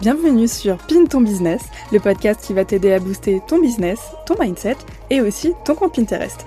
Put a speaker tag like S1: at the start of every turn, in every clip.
S1: Bienvenue sur Pin ton business, le podcast qui va t'aider à booster ton business, ton mindset et aussi ton compte Pinterest.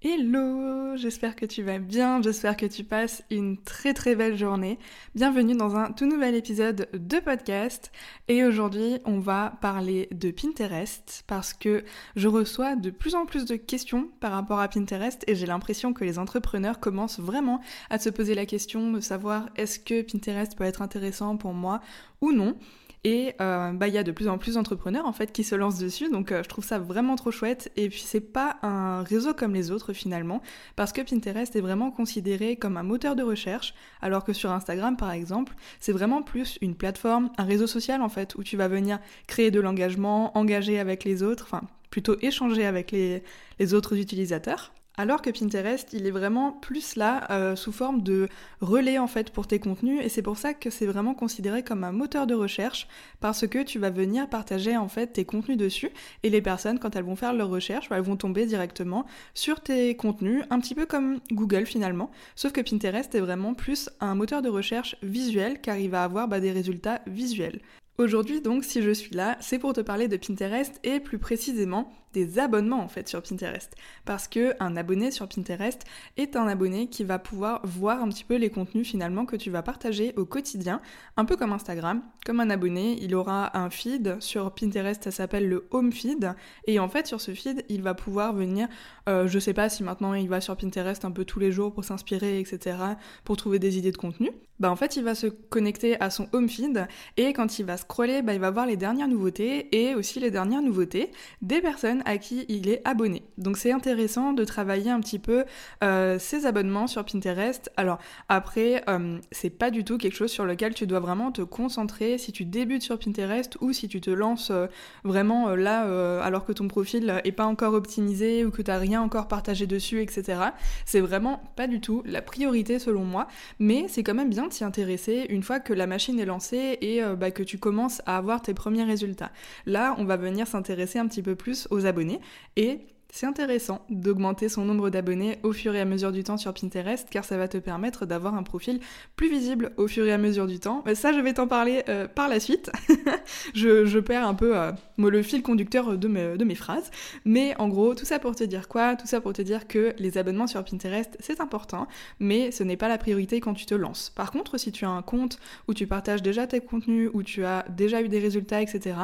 S1: Hello, j'espère que tu vas bien, j'espère que tu passes une très très belle journée. Bienvenue dans un tout nouvel épisode de podcast et aujourd'hui on va parler de Pinterest parce que je reçois de plus en plus de questions par rapport à Pinterest et j'ai l'impression que les entrepreneurs commencent vraiment à se poser la question de savoir est-ce que Pinterest peut être intéressant pour moi ou non. Et euh, bah, il y a de plus en plus d'entrepreneurs en fait qui se lancent dessus, donc euh, je trouve ça vraiment trop chouette. Et puis c'est pas un réseau comme les autres finalement, parce que Pinterest est vraiment considéré comme un moteur de recherche, alors que sur Instagram par exemple, c'est vraiment plus une plateforme, un réseau social en fait, où tu vas venir créer de l'engagement, engager avec les autres, enfin plutôt échanger avec les autres utilisateurs. Alors que Pinterest, il est vraiment plus là euh, sous forme de relais en fait pour tes contenus. Et c'est pour ça que c'est vraiment considéré comme un moteur de recherche parce que tu vas venir partager en fait tes contenus dessus. Et les personnes quand elles vont faire leur recherche, bah, elles vont tomber directement sur tes contenus, un petit peu comme Google finalement, sauf que Pinterest est vraiment plus un moteur de recherche visuel car il va avoir bah, des résultats visuels. Aujourd'hui donc si je suis là, c'est pour te parler de Pinterest et plus précisément des abonnements en fait sur Pinterest. Parce que un abonné sur Pinterest est un abonné qui va pouvoir voir un petit peu les contenus finalement que tu vas partager au quotidien, un peu comme Instagram. Comme un abonné, il aura un feed sur Pinterest, ça s'appelle le home feed. Et en fait sur ce feed, il va pouvoir venir, euh, je sais pas si maintenant il va sur Pinterest un peu tous les jours pour s'inspirer, etc., pour trouver des idées de contenu. Bah en fait il va se connecter à son home feed et quand il va scroller, bah, il va voir les dernières nouveautés et aussi les dernières nouveautés des personnes à qui il est abonné. Donc c'est intéressant de travailler un petit peu euh, ses abonnements sur Pinterest. Alors après, euh, c'est pas du tout quelque chose sur lequel tu dois vraiment te concentrer si tu débutes sur Pinterest ou si tu te lances euh, vraiment là alors que ton profil est pas encore optimisé ou que tu rien encore partagé dessus, etc. C'est vraiment pas du tout la priorité selon moi, mais c'est quand même bien t'y intéresser une fois que la machine est lancée et bah, que tu commences à avoir tes premiers résultats. Là, on va venir s'intéresser un petit peu plus aux abonnés et c'est intéressant d'augmenter son nombre d'abonnés au fur et à mesure du temps sur Pinterest car ça va te permettre d'avoir un profil plus visible au fur et à mesure du temps. Mais ça, je vais t'en parler euh, par la suite. je, perds un peu euh, le fil conducteur de mes, de mes phrases. Mais en gros, tout ça pour te dire quoi? Tout ça pour te dire que les abonnements sur Pinterest, c'est important, mais ce n'est pas la priorité quand tu te lances. Par contre, si tu as un compte où tu partages déjà tes contenus, où tu as déjà eu des résultats, etc.,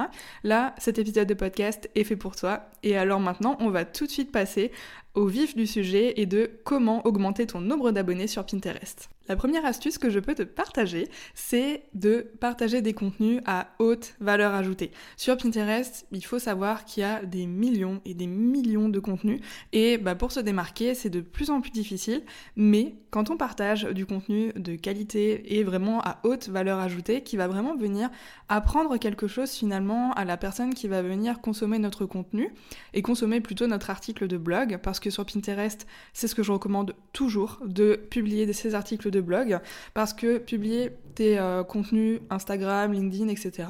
S1: là, cet épisode de podcast est fait pour toi. Et alors maintenant, on va tout de suite passer au vif du sujet et de comment augmenter ton nombre d'abonnés sur Pinterest. La première astuce que je peux te partager, c'est de partager des contenus à haute valeur ajoutée. Sur Pinterest, il faut savoir qu'il y a des millions et des millions de contenus et bah, pour se démarquer, c'est de plus en plus difficile, mais quand on partage du contenu de qualité et vraiment à haute valeur ajoutée, qui va vraiment venir apprendre quelque chose finalement à la personne qui va venir consommer notre contenu et consommer plutôt notre article de blog, parce que sur Pinterest, c'est ce que je recommande toujours, de publier ces articles de blog, parce que publier tes euh, contenus Instagram, LinkedIn, etc.,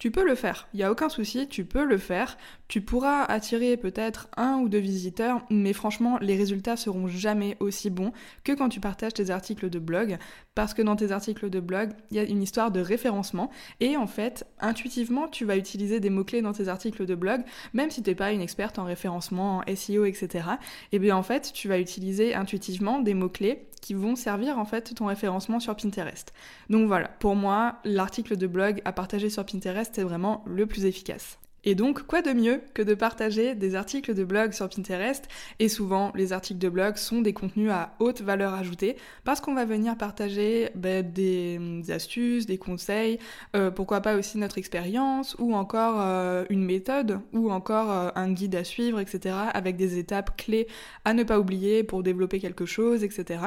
S1: tu peux le faire, il n'y a aucun souci, tu peux le faire. Tu pourras attirer peut-être un ou deux visiteurs, mais franchement, les résultats seront jamais aussi bons que quand tu partages tes articles de blog, parce que dans tes articles de blog, il y a une histoire de référencement, et en fait, intuitivement, tu vas utiliser des mots-clés dans tes articles de blog, même si tu n'es pas une experte en référencement, en SEO, etc. Et bien en fait, tu vas utiliser intuitivement des mots-clés qui vont servir en fait ton référencement sur Pinterest. Donc voilà, pour moi, l'article de blog à partager sur Pinterest est vraiment le plus efficace. Et donc, quoi de mieux que de partager des articles de blog sur Pinterest? Et souvent, les articles de blog sont des contenus à haute valeur ajoutée parce qu'on va venir partager ben, des, astuces, des conseils, euh, pourquoi pas aussi notre expérience ou encore euh, une méthode ou encore euh, un guide à suivre, etc. avec des étapes clés à ne pas oublier pour développer quelque chose, etc.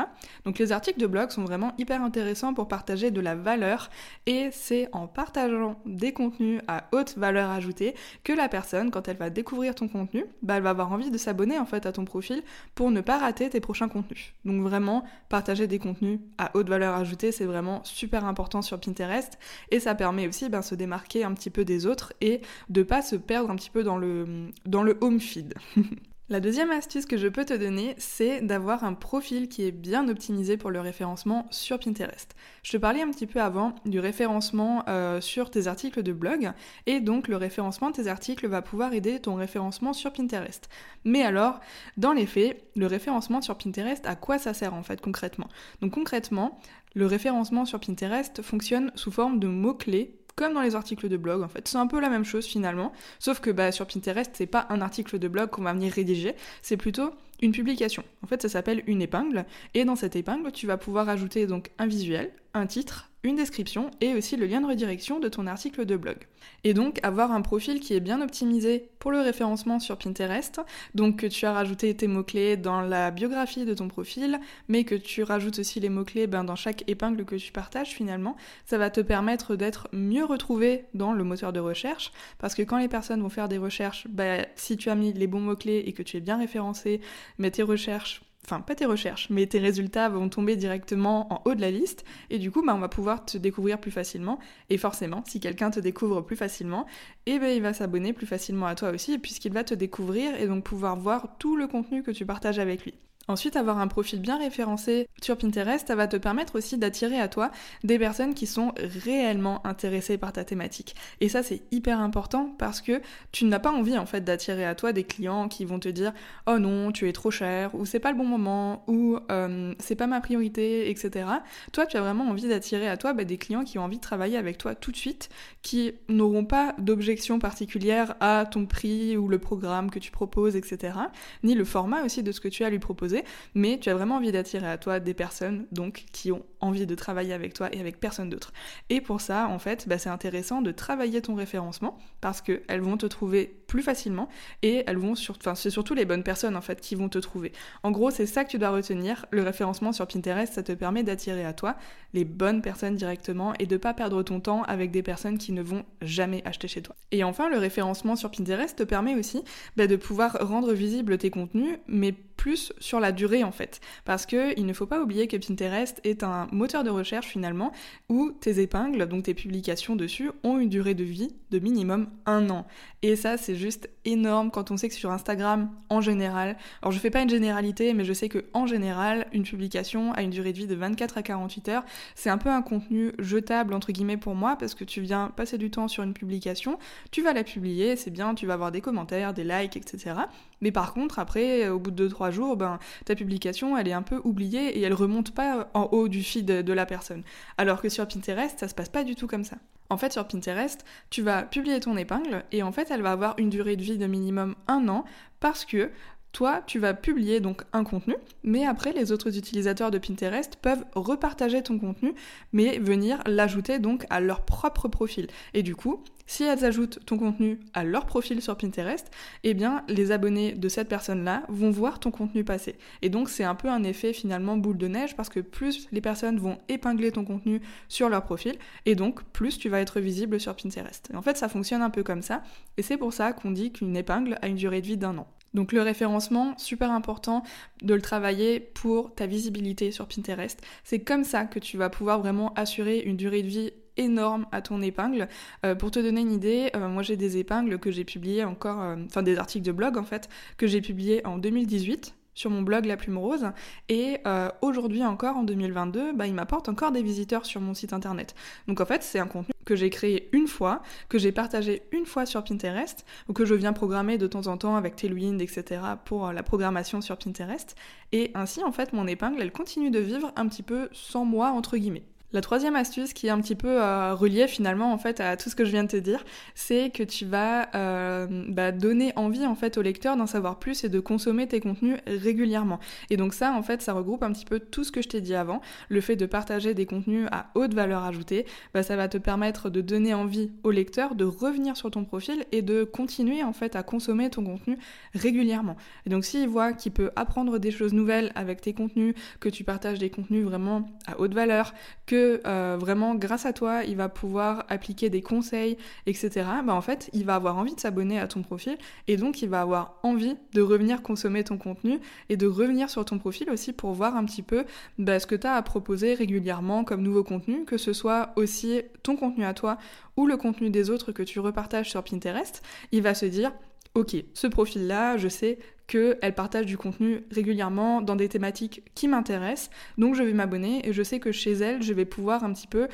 S1: Donc, les articles de blog sont vraiment hyper intéressants pour partager de la valeur et c'est en partageant des contenus à haute valeur ajoutée que la personne, quand elle va découvrir ton contenu, bah, elle va avoir envie de s'abonner en fait à ton profil pour ne pas rater tes prochains contenus. Donc vraiment, partager des contenus à haute valeur ajoutée, c'est vraiment super important sur Pinterest et ça permet aussi de ben, se démarquer un petit peu des autres et de pas se perdre un petit peu dans le, dans le home feed. La deuxième astuce que je peux te donner, c'est d'avoir un profil qui est bien optimisé pour le référencement sur Pinterest. Je te parlais un petit peu avant du référencement euh, sur tes articles de blog, et donc le référencement de tes articles va pouvoir aider ton référencement sur Pinterest. Mais alors, dans les faits, le référencement sur Pinterest, à quoi ça sert en fait concrètement? Donc concrètement, le référencement sur Pinterest fonctionne sous forme de mots-clés comme dans les articles de blog en fait. C'est un peu la même chose finalement, sauf que bah, sur Pinterest, c'est pas un article de blog qu'on va venir rédiger, c'est plutôt une publication. En fait, ça s'appelle une épingle, et dans cette épingle, tu vas pouvoir ajouter donc un visuel, un titre, une description et aussi le lien de redirection de ton article de blog. Et donc avoir un profil qui est bien optimisé pour le référencement sur Pinterest, donc que tu as rajouté tes mots-clés dans la biographie de ton profil, mais que tu rajoutes aussi les mots-clés ben, dans chaque épingle que tu partages finalement, ça va te permettre d'être mieux retrouvé dans le moteur de recherche, parce que quand les personnes vont faire des recherches, ben, si tu as mis les bons mots-clés et que tu es bien référencé, mais tes recherches enfin pas tes recherches, mais tes résultats vont tomber directement en haut de la liste et du coup bah, on va pouvoir te découvrir plus facilement et forcément si quelqu'un te découvre plus facilement, eh ben il va s'abonner plus facilement à toi aussi puisqu'il va te découvrir et donc pouvoir voir tout le contenu que tu partages avec lui. Ensuite, avoir un profil bien référencé sur Pinterest, ça va te permettre aussi d'attirer à toi des personnes qui sont réellement intéressées par ta thématique. Et ça, c'est hyper important parce que tu n'as pas envie en fait d'attirer à toi des clients qui vont te dire oh non, tu es trop cher, ou c'est pas le bon moment, ou euh, c'est pas ma priorité, etc. Toi, tu as vraiment envie d'attirer à toi bah, des clients qui ont envie de travailler avec toi tout de suite, qui n'auront pas d'objection particulière à ton prix ou le programme que tu proposes, etc. Ni le format aussi de ce que tu as à lui proposer mais tu as vraiment envie d'attirer à toi des personnes donc qui ont envie de travailler avec toi et avec personne d'autre. Et pour ça, en fait, bah, c'est intéressant de travailler ton référencement parce qu'elles vont te trouver plus facilement et elles vont sur... enfin, c'est surtout les bonnes personnes en fait qui vont te trouver. En gros, c'est ça que tu dois retenir. Le référencement sur Pinterest, ça te permet d'attirer à toi les bonnes personnes directement et de pas perdre ton temps avec des personnes qui ne vont jamais acheter chez toi. Et enfin, le référencement sur Pinterest te permet aussi bah, de pouvoir rendre visibles tes contenus, mais plus sur la durée en fait. Parce que il ne faut pas oublier que Pinterest est un moteur de recherche finalement où tes épingles, donc tes publications dessus, ont une durée de vie de minimum un an. Et ça c'est juste énorme quand on sait que sur Instagram en général, alors je fais pas une généralité mais je sais que en général une publication a une durée de vie de 24 à 48 heures. C'est un peu un contenu jetable entre guillemets pour moi parce que tu viens passer du temps sur une publication, tu vas la publier, c'est bien, tu vas avoir des commentaires, des likes, etc. Mais par contre après au bout de 2-3 jours, ben ta publication, elle est un peu oubliée et elle remonte pas en haut du feed de la personne. Alors que sur Pinterest, ça se passe pas du tout comme ça. En fait, sur Pinterest, tu vas publier ton épingle et en fait, elle va avoir une durée de vie de minimum un an parce que toi, tu vas publier donc un contenu, mais après, les autres utilisateurs de Pinterest peuvent repartager ton contenu, mais venir l'ajouter donc à leur propre profil. Et du coup, si elles ajoutent ton contenu à leur profil sur Pinterest, eh bien, les abonnés de cette personne-là vont voir ton contenu passer. Et donc, c'est un peu un effet finalement boule de neige parce que plus les personnes vont épingler ton contenu sur leur profil, et donc plus tu vas être visible sur Pinterest. Et en fait, ça fonctionne un peu comme ça, et c'est pour ça qu'on dit qu'une épingle a une durée de vie d'un an. Donc le référencement, super important de le travailler pour ta visibilité sur Pinterest. C'est comme ça que tu vas pouvoir vraiment assurer une durée de vie énorme à ton épingle. Euh, pour te donner une idée, euh, moi j'ai des épingles que j'ai publiées encore, euh, enfin des articles de blog en fait, que j'ai publiés en 2018 sur mon blog La Plume Rose. Et aujourd'hui encore, en 2022, bah, il m'apporte encore des visiteurs sur mon site internet. Donc en fait, c'est un contenu que j'ai créé une fois, que j'ai partagé une fois sur Pinterest, ou que je viens programmer de temps en temps avec Tailwind, etc. pour la programmation sur Pinterest. Et ainsi, en fait, mon épingle, elle continue de vivre un petit peu sans moi, entre guillemets. La troisième astuce qui est un petit peu euh, reliée finalement en fait à tout ce que je viens de te dire, c'est que tu vas euh, bah, donner envie en fait au lecteur d'en savoir plus et de consommer tes contenus régulièrement. Et donc ça en fait ça regroupe un petit peu tout ce que je t'ai dit avant, le fait de partager des contenus à haute valeur ajoutée, bah, ça va te permettre de donner envie au lecteur de revenir sur ton profil et de continuer en fait à consommer ton contenu régulièrement. Et donc s'il voit qu'il peut apprendre des choses nouvelles avec tes contenus, que tu partages des contenus vraiment à haute valeur, que euh, vraiment grâce à toi, il va pouvoir appliquer des conseils, etc., bah en fait, il va avoir envie de s'abonner à ton profil et donc il va avoir envie de revenir consommer ton contenu et de revenir sur ton profil aussi pour voir un petit peu bah, ce que tu as à proposer régulièrement comme nouveau contenu, que ce soit aussi ton contenu à toi ou le contenu des autres que tu repartages sur Pinterest. Il va se dire, ok, ce profil-là, je sais qu'elle partage du contenu régulièrement dans des thématiques qui m'intéressent, donc je vais m'abonner et je sais que chez elle, je vais pouvoir un petit peu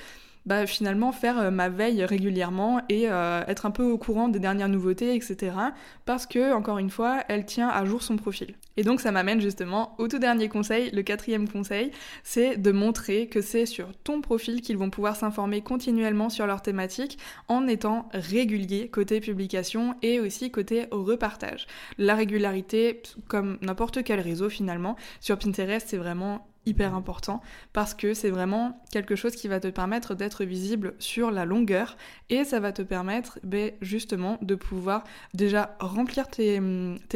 S1: bah, finalement faire euh, ma veille régulièrement et euh, être un peu au courant des dernières nouveautés, etc. Parce que, encore une fois, elle tient à jour son profil. Et donc ça m'amène justement au tout dernier conseil, le quatrième conseil, c'est de montrer que c'est sur ton profil qu'ils vont pouvoir s'informer continuellement sur leur thématique en étant réguliers côté publication et aussi côté repartage. La régularité, comme n'importe quel réseau finalement, sur Pinterest c'est vraiment hyper important parce que c'est vraiment quelque chose qui va te permettre d'être visible sur la longueur et ça va te permettre ben, justement de pouvoir déjà remplir tes,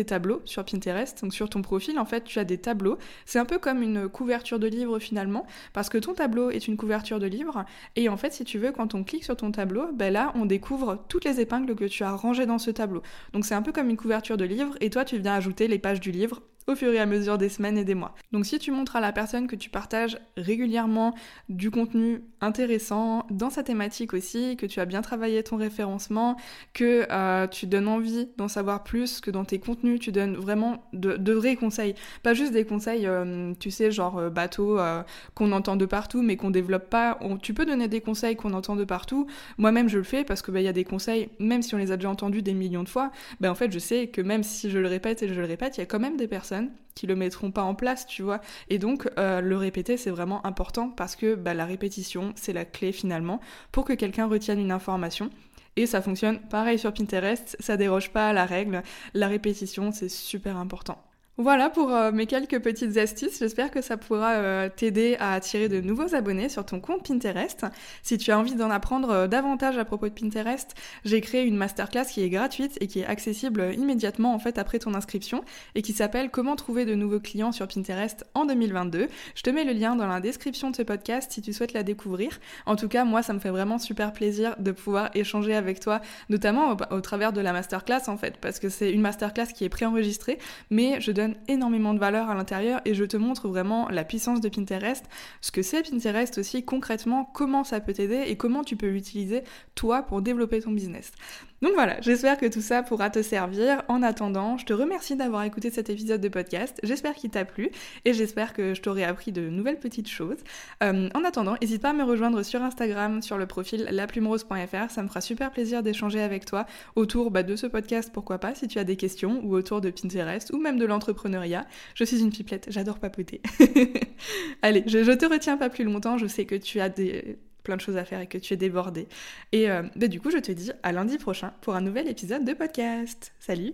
S1: tableaux sur Pinterest. Donc sur ton profil, en fait, tu as des tableaux. C'est un peu comme une couverture de livre finalement parce que ton tableau est une couverture de livre et en fait, si tu veux, quand on clique sur ton tableau, ben là, on découvre toutes les épingles que tu as rangées dans ce tableau. Donc c'est un peu comme une couverture de livre et toi, tu viens ajouter les pages du livre au fur et à mesure des semaines et des mois. Donc si tu montres à la personne que tu partages régulièrement du contenu intéressant dans sa thématique aussi, que tu as bien travaillé ton référencement, que euh, tu donnes envie d'en savoir plus, que dans tes contenus tu donnes vraiment de, vrais conseils, pas juste des conseils, euh, tu sais, genre euh, bateau qu'on entend de partout mais qu'on développe pas. tu peux donner des conseils qu'on entend de partout. Moi-même je le fais parce que bah, il y a des conseils, même si on les a déjà entendus des millions de fois, bah, en fait je sais que même si je le répète et je le répète, il y a quand même des personnes qui le mettront pas en place, tu vois. Et donc, euh, le répéter, c'est vraiment important parce que bah, la répétition, c'est la clé finalement pour que quelqu'un retienne une information. Et ça fonctionne pareil sur Pinterest, ça déroge pas à la règle. La répétition, c'est super important. Voilà pour euh, mes quelques petites astuces. J'espère que ça pourra euh, t'aider à attirer de nouveaux abonnés sur ton compte Pinterest. Si tu as envie d'en apprendre euh, davantage à propos de Pinterest, j'ai créé une masterclass qui est gratuite et qui est accessible immédiatement en fait après ton inscription et qui s'appelle Comment trouver de nouveaux clients sur Pinterest en 2022. Je te mets le lien dans la description de ce podcast si tu souhaites la découvrir. En tout cas, moi ça me fait vraiment super plaisir de pouvoir échanger avec toi, notamment au, au travers de la masterclass en fait, parce que c'est une masterclass qui est préenregistrée, mais je énormément de valeur à l'intérieur et je te montre vraiment la puissance de Pinterest, ce que c'est Pinterest aussi concrètement, comment ça peut t'aider et comment tu peux l'utiliser toi pour développer ton business. Donc voilà, j'espère que tout ça pourra te servir. En attendant, je te remercie d'avoir écouté cet épisode de podcast. J'espère qu'il t'a plu et j'espère que je t'aurai appris de nouvelles petites choses. Euh, en attendant, n'hésite pas à me rejoindre sur Instagram, sur le profil laplumerose.fr. Ça me fera super plaisir d'échanger avec toi autour bah, de ce podcast, pourquoi pas, si tu as des questions ou autour de Pinterest ou même de l'entrepreneuriat. Je suis une pipelette, j'adore papoter. Allez, je, je te retiens pas plus longtemps. Je sais que tu as des plein de choses à faire et que tu es débordé. Et euh, bah, du coup, je te dis à lundi prochain pour un nouvel épisode de podcast. Salut